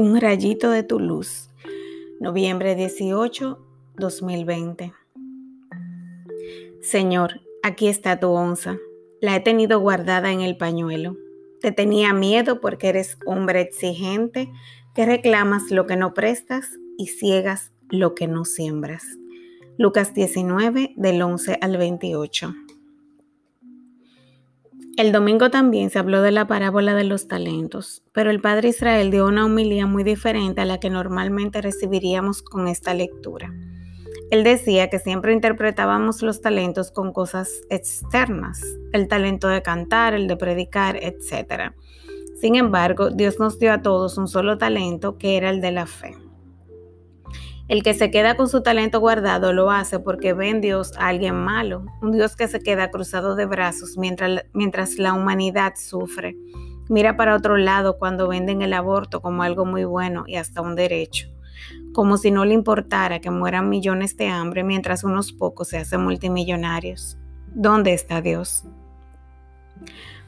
Un rayito de tu luz. Noviembre 18, 2020. Señor, aquí está tu onza. La he tenido guardada en el pañuelo. Te tenía miedo porque eres hombre exigente, que reclamas lo que no prestas y ciegas lo que no siembras. Lucas 19, del 11 al 28. El domingo también se habló de la parábola de los talentos, pero el Padre Israel dio una humilía muy diferente a la que normalmente recibiríamos con esta lectura. Él decía que siempre interpretábamos los talentos con cosas externas, el talento de cantar, el de predicar, etc. Sin embargo, Dios nos dio a todos un solo talento que era el de la fe. El que se queda con su talento guardado lo hace porque ve en Dios a alguien malo, un Dios que se queda cruzado de brazos mientras, mientras la humanidad sufre. Mira para otro lado cuando venden el aborto como algo muy bueno y hasta un derecho, como si no le importara que mueran millones de hambre mientras unos pocos se hacen multimillonarios. ¿Dónde está Dios?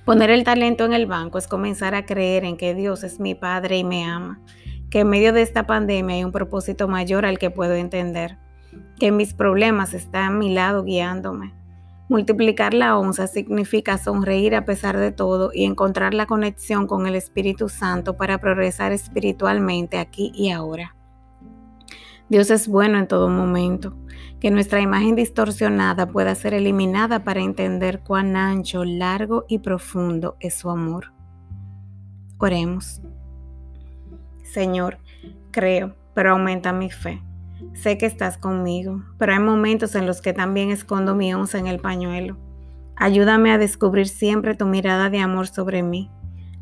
Poner el talento en el banco es comenzar a creer en que Dios es mi Padre y me ama que en medio de esta pandemia hay un propósito mayor al que puedo entender, que mis problemas están a mi lado guiándome. Multiplicar la onza significa sonreír a pesar de todo y encontrar la conexión con el Espíritu Santo para progresar espiritualmente aquí y ahora. Dios es bueno en todo momento, que nuestra imagen distorsionada pueda ser eliminada para entender cuán ancho, largo y profundo es su amor. Oremos. Señor, creo, pero aumenta mi fe. Sé que estás conmigo, pero hay momentos en los que también escondo mi onza en el pañuelo. Ayúdame a descubrir siempre tu mirada de amor sobre mí.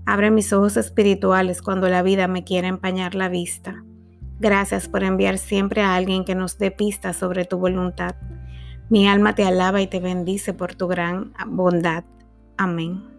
Abre mis ojos espirituales cuando la vida me quiera empañar la vista. Gracias por enviar siempre a alguien que nos dé pistas sobre tu voluntad. Mi alma te alaba y te bendice por tu gran bondad. Amén.